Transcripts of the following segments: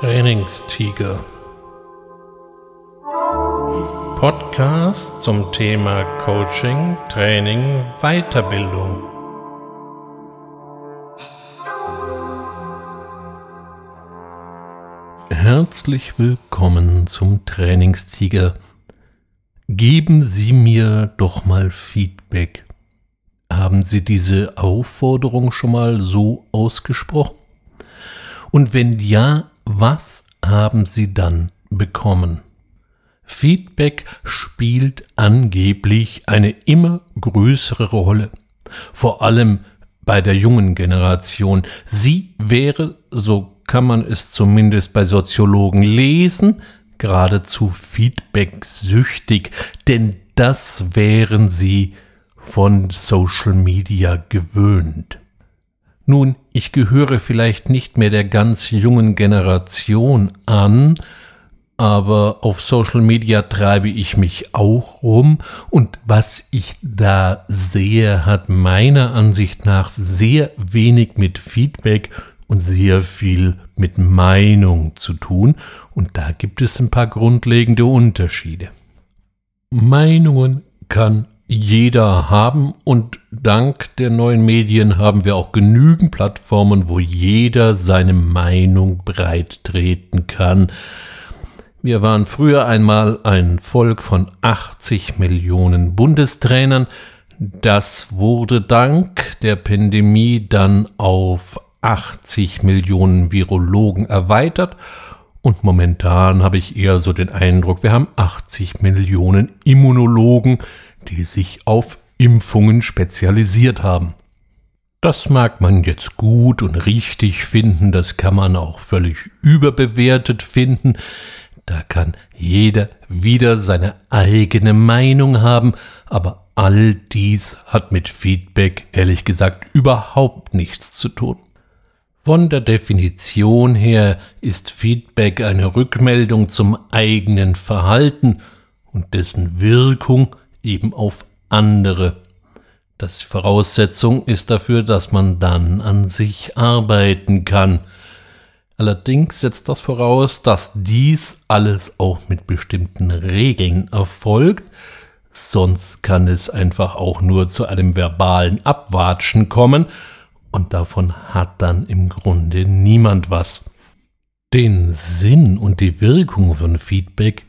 Trainingstiger. Podcast zum Thema Coaching, Training, Weiterbildung. Herzlich willkommen zum Trainingstiger. Geben Sie mir doch mal Feedback. Haben Sie diese Aufforderung schon mal so ausgesprochen? Und wenn ja, was haben Sie dann bekommen? Feedback spielt angeblich eine immer größere Rolle, vor allem bei der jungen Generation. Sie wäre, so kann man es zumindest bei Soziologen lesen, geradezu feedback-süchtig, denn das wären sie von Social Media gewöhnt. Nun, ich gehöre vielleicht nicht mehr der ganz jungen Generation an, aber auf Social Media treibe ich mich auch rum und was ich da sehe, hat meiner Ansicht nach sehr wenig mit Feedback und sehr viel mit Meinung zu tun und da gibt es ein paar grundlegende Unterschiede. Meinungen kann jeder haben und dank der neuen Medien haben wir auch genügend Plattformen, wo jeder seine Meinung breit treten kann. Wir waren früher einmal ein Volk von 80 Millionen Bundestrainern. Das wurde dank der Pandemie dann auf 80 Millionen Virologen erweitert. Und momentan habe ich eher so den Eindruck, wir haben 80 Millionen Immunologen, die sich auf Impfungen spezialisiert haben. Das mag man jetzt gut und richtig finden, das kann man auch völlig überbewertet finden. Da kann jeder wieder seine eigene Meinung haben, aber all dies hat mit Feedback ehrlich gesagt überhaupt nichts zu tun. Von der Definition her ist Feedback eine Rückmeldung zum eigenen Verhalten und dessen Wirkung eben auf andere. Das Voraussetzung ist dafür, dass man dann an sich arbeiten kann. Allerdings setzt das voraus, dass dies alles auch mit bestimmten Regeln erfolgt, sonst kann es einfach auch nur zu einem verbalen Abwatschen kommen, und davon hat dann im Grunde niemand was. Den Sinn und die Wirkung von Feedback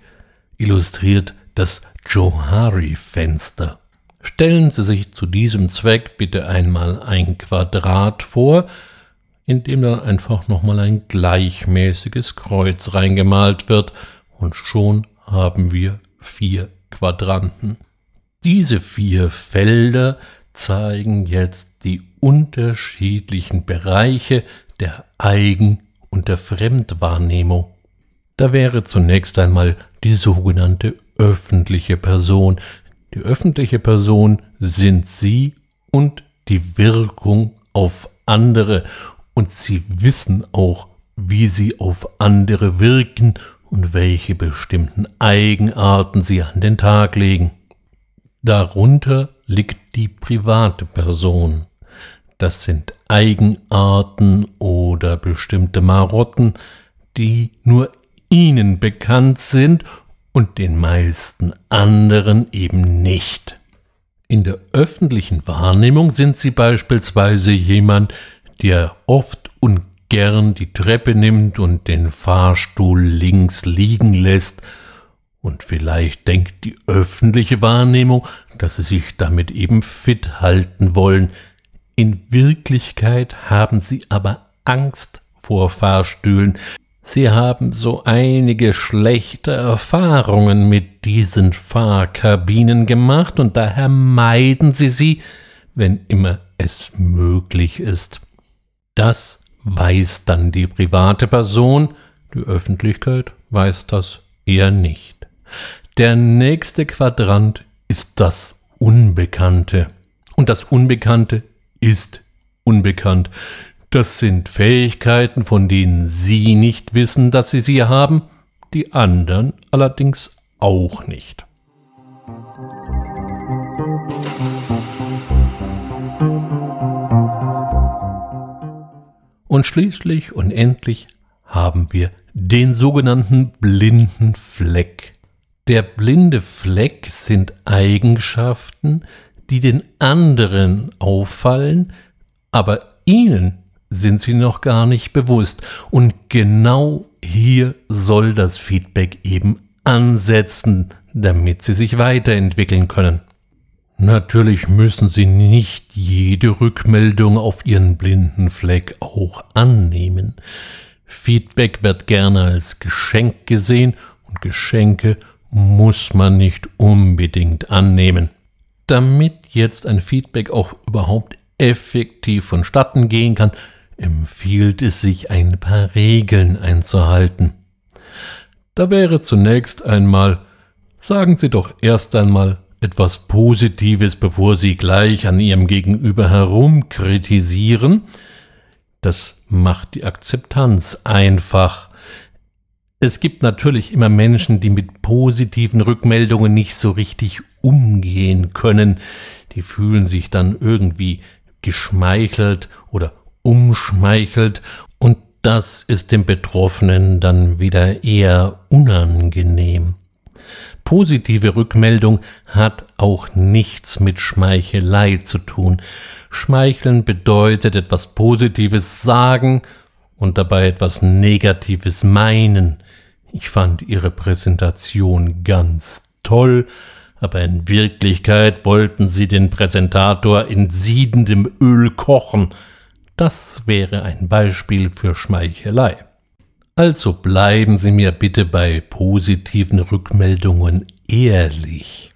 illustriert das Johari-Fenster. Stellen Sie sich zu diesem Zweck bitte einmal ein Quadrat vor, in dem dann einfach nochmal ein gleichmäßiges Kreuz reingemalt wird und schon haben wir vier Quadranten. Diese vier Felder zeigen jetzt die unterschiedlichen Bereiche der Eigen- und der Fremdwahrnehmung. Da wäre zunächst einmal die sogenannte öffentliche Person. Die öffentliche Person sind Sie und die Wirkung auf andere und sie wissen auch, wie sie auf andere wirken und welche bestimmten Eigenarten sie an den Tag legen. Darunter liegt die private Person. Das sind Eigenarten oder bestimmte Marotten, die nur ihnen bekannt sind und den meisten anderen eben nicht. In der öffentlichen Wahrnehmung sind sie beispielsweise jemand, der oft und gern die Treppe nimmt und den Fahrstuhl links liegen lässt, und vielleicht denkt die öffentliche Wahrnehmung, dass sie sich damit eben fit halten wollen. In Wirklichkeit haben sie aber Angst vor Fahrstühlen. Sie haben so einige schlechte Erfahrungen mit diesen Fahrkabinen gemacht und daher meiden sie sie, wenn immer es möglich ist. Das weiß dann die private Person, die Öffentlichkeit weiß das eher nicht. Der nächste Quadrant ist das Unbekannte. Und das Unbekannte ist unbekannt. Das sind Fähigkeiten, von denen Sie nicht wissen, dass Sie sie haben, die anderen allerdings auch nicht. Und schließlich und endlich haben wir den sogenannten blinden Fleck. Der blinde Fleck sind Eigenschaften, die den anderen auffallen, aber ihnen sind sie noch gar nicht bewusst. Und genau hier soll das Feedback eben ansetzen, damit sie sich weiterentwickeln können. Natürlich müssen Sie nicht jede Rückmeldung auf Ihren blinden Fleck auch annehmen. Feedback wird gerne als Geschenk gesehen und Geschenke muss man nicht unbedingt annehmen. Damit jetzt ein Feedback auch überhaupt effektiv vonstatten gehen kann, empfiehlt es sich, ein paar Regeln einzuhalten. Da wäre zunächst einmal, sagen Sie doch erst einmal etwas Positives, bevor Sie gleich an Ihrem Gegenüber herumkritisieren. Das macht die Akzeptanz einfach. Es gibt natürlich immer Menschen, die mit positiven Rückmeldungen nicht so richtig umgehen können. Die fühlen sich dann irgendwie geschmeichelt oder umschmeichelt und das ist dem Betroffenen dann wieder eher unangenehm. Positive Rückmeldung hat auch nichts mit Schmeichelei zu tun. Schmeicheln bedeutet etwas Positives sagen und dabei etwas Negatives meinen. Ich fand Ihre Präsentation ganz toll, aber in Wirklichkeit wollten Sie den Präsentator in siedendem Öl kochen. Das wäre ein Beispiel für Schmeichelei. Also bleiben Sie mir bitte bei positiven Rückmeldungen ehrlich.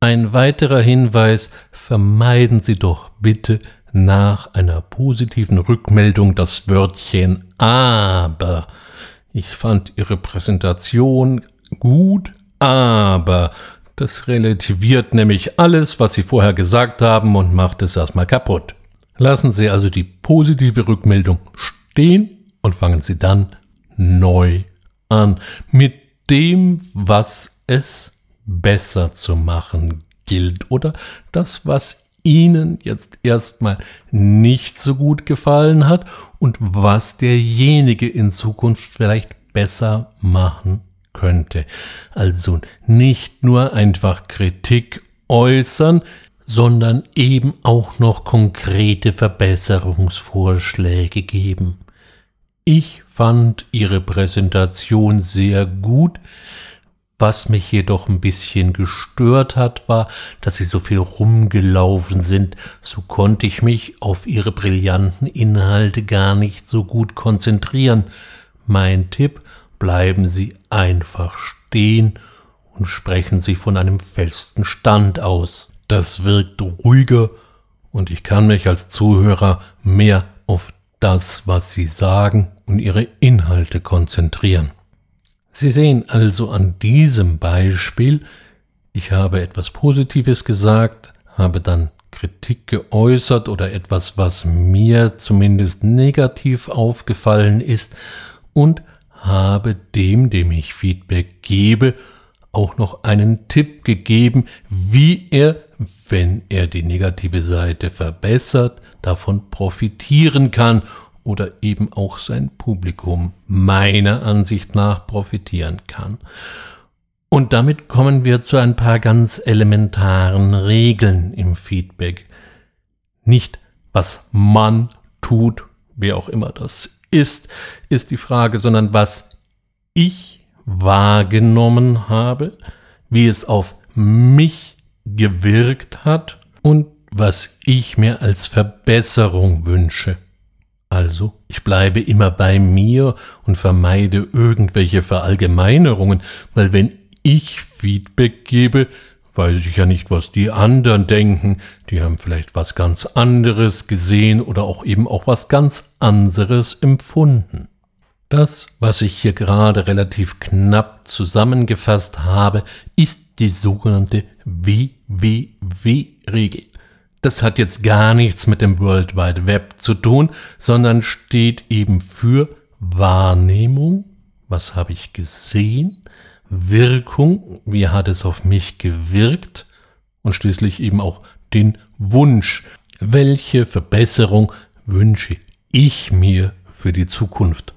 Ein weiterer Hinweis, vermeiden Sie doch bitte nach einer positiven Rückmeldung das Wörtchen aber. Ich fand Ihre Präsentation gut, aber das relativiert nämlich alles, was Sie vorher gesagt haben und macht es erstmal kaputt. Lassen Sie also die positive Rückmeldung stehen und fangen Sie dann neu an mit dem, was es besser zu machen gilt oder das, was Ihnen jetzt erstmal nicht so gut gefallen hat und was derjenige in Zukunft vielleicht besser machen könnte. Also nicht nur einfach Kritik äußern, sondern eben auch noch konkrete Verbesserungsvorschläge geben. Ich fand Ihre Präsentation sehr gut. Was mich jedoch ein bisschen gestört hat, war, dass Sie so viel rumgelaufen sind. So konnte ich mich auf Ihre brillanten Inhalte gar nicht so gut konzentrieren. Mein Tipp, bleiben Sie einfach stehen und sprechen Sie von einem festen Stand aus. Das wirkt ruhiger und ich kann mich als Zuhörer mehr auf das, was Sie sagen und Ihre Inhalte konzentrieren. Sie sehen also an diesem Beispiel, ich habe etwas Positives gesagt, habe dann Kritik geäußert oder etwas, was mir zumindest negativ aufgefallen ist und habe dem, dem ich Feedback gebe, auch noch einen Tipp gegeben, wie er, wenn er die negative Seite verbessert, davon profitieren kann oder eben auch sein Publikum meiner Ansicht nach profitieren kann. Und damit kommen wir zu ein paar ganz elementaren Regeln im Feedback. Nicht, was man tut, wer auch immer das ist, ist die Frage, sondern was ich wahrgenommen habe, wie es auf mich gewirkt hat und was ich mir als Verbesserung wünsche. Also, ich bleibe immer bei mir und vermeide irgendwelche Verallgemeinerungen, weil wenn ich Feedback gebe, weiß ich ja nicht, was die anderen denken. Die haben vielleicht was ganz anderes gesehen oder auch eben auch was ganz anderes empfunden. Das, was ich hier gerade relativ knapp zusammengefasst habe, ist die sogenannte WWW-Regel. Das hat jetzt gar nichts mit dem World Wide Web zu tun, sondern steht eben für Wahrnehmung, was habe ich gesehen, Wirkung, wie hat es auf mich gewirkt? Und schließlich eben auch den Wunsch, welche Verbesserung wünsche ich mir für die Zukunft.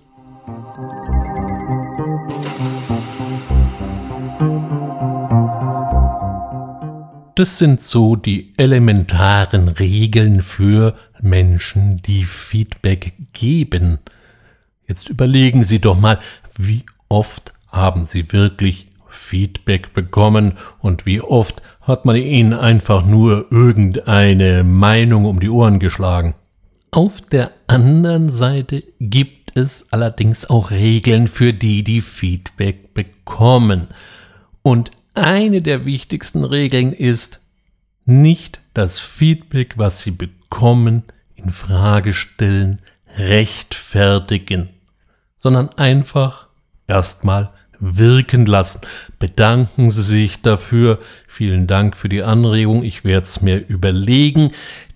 Das sind so die elementaren Regeln für Menschen, die Feedback geben. Jetzt überlegen Sie doch mal, wie oft haben Sie wirklich Feedback bekommen und wie oft hat man Ihnen einfach nur irgendeine Meinung um die Ohren geschlagen. Auf der anderen Seite gibt es allerdings auch Regeln für die, die Feedback bekommen. Und eine der wichtigsten Regeln ist, nicht das Feedback, was Sie bekommen, in Frage stellen, rechtfertigen, sondern einfach erstmal wirken lassen. Bedanken Sie sich dafür. Vielen Dank für die Anregung. Ich werde es mir überlegen.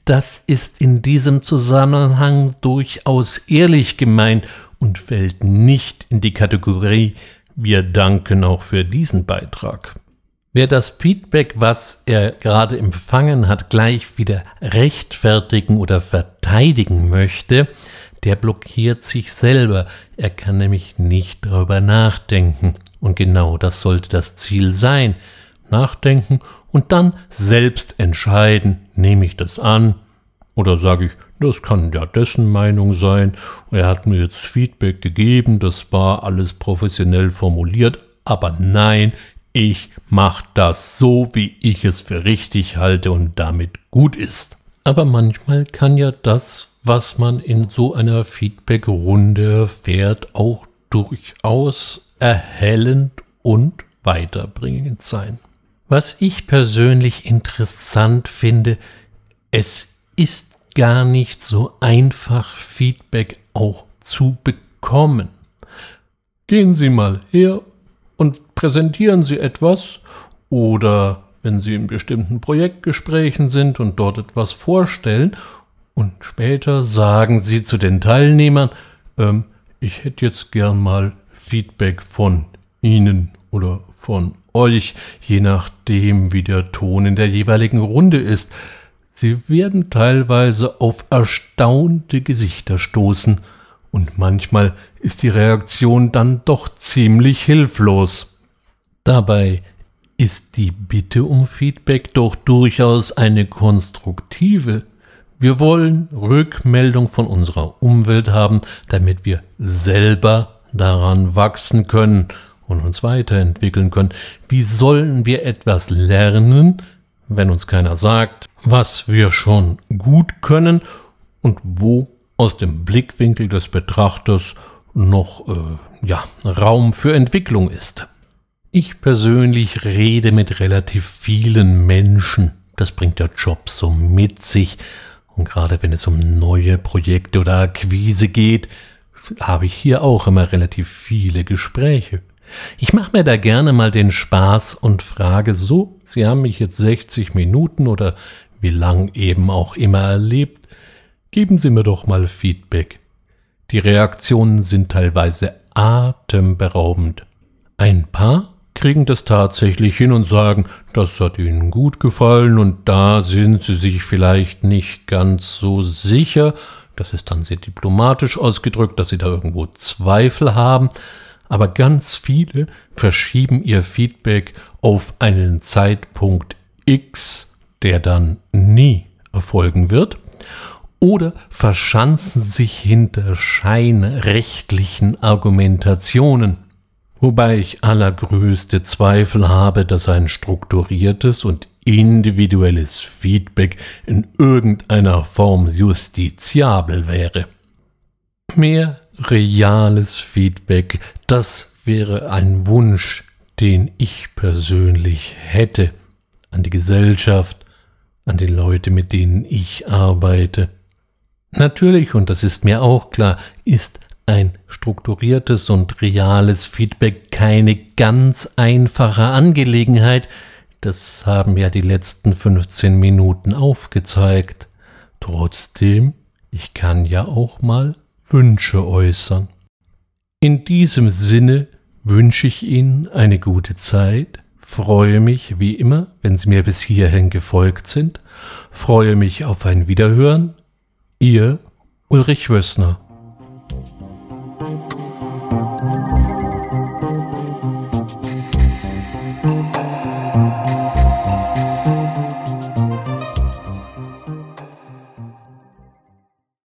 Das ist in diesem Zusammenhang durchaus ehrlich gemeint und fällt nicht in die Kategorie wir danken auch für diesen Beitrag. Wer das Feedback, was er gerade empfangen hat, gleich wieder rechtfertigen oder verteidigen möchte, der blockiert sich selber. Er kann nämlich nicht darüber nachdenken. Und genau das sollte das Ziel sein. Nachdenken und dann selbst entscheiden, nehme ich das an oder sage ich, das kann ja dessen Meinung sein. Er hat mir jetzt Feedback gegeben, das war alles professionell formuliert, aber nein, ich mache das so, wie ich es für richtig halte und damit gut ist. Aber manchmal kann ja das, was man in so einer Feedback-Runde erfährt, auch durchaus erhellend und weiterbringend sein. Was ich persönlich interessant finde, es ist gar nicht so einfach, Feedback auch zu bekommen. Gehen Sie mal her und präsentieren Sie etwas oder wenn Sie in bestimmten Projektgesprächen sind und dort etwas vorstellen und später sagen Sie zu den Teilnehmern, ähm, ich hätte jetzt gern mal Feedback von Ihnen oder von euch, je nachdem, wie der Ton in der jeweiligen Runde ist. Sie werden teilweise auf erstaunte Gesichter stoßen und manchmal ist die Reaktion dann doch ziemlich hilflos. Dabei ist die Bitte um Feedback doch durchaus eine konstruktive. Wir wollen Rückmeldung von unserer Umwelt haben, damit wir selber daran wachsen können und uns weiterentwickeln können. Wie sollen wir etwas lernen, wenn uns keiner sagt, was wir schon gut können und wo aus dem Blickwinkel des Betrachters noch äh, ja, Raum für Entwicklung ist. Ich persönlich rede mit relativ vielen Menschen. Das bringt der Job so mit sich. Und gerade wenn es um neue Projekte oder Akquise geht, habe ich hier auch immer relativ viele Gespräche. Ich mache mir da gerne mal den Spaß und frage so, Sie haben mich jetzt 60 Minuten oder wie lang eben auch immer erlebt, Geben Sie mir doch mal Feedback. Die Reaktionen sind teilweise atemberaubend. Ein paar kriegen das tatsächlich hin und sagen, das hat ihnen gut gefallen und da sind sie sich vielleicht nicht ganz so sicher. Das ist dann sehr diplomatisch ausgedrückt, dass sie da irgendwo Zweifel haben. Aber ganz viele verschieben ihr Feedback auf einen Zeitpunkt X, der dann nie erfolgen wird oder verschanzen sich hinter scheinrechtlichen Argumentationen, wobei ich allergrößte Zweifel habe, dass ein strukturiertes und individuelles Feedback in irgendeiner Form justiziabel wäre. Mehr reales Feedback, das wäre ein Wunsch, den ich persönlich hätte an die Gesellschaft, an die Leute, mit denen ich arbeite. Natürlich, und das ist mir auch klar, ist ein strukturiertes und reales Feedback keine ganz einfache Angelegenheit. Das haben ja die letzten 15 Minuten aufgezeigt. Trotzdem, ich kann ja auch mal Wünsche äußern. In diesem Sinne wünsche ich Ihnen eine gute Zeit, freue mich wie immer, wenn Sie mir bis hierhin gefolgt sind, freue mich auf ein Wiederhören Ihr Ulrich Wössner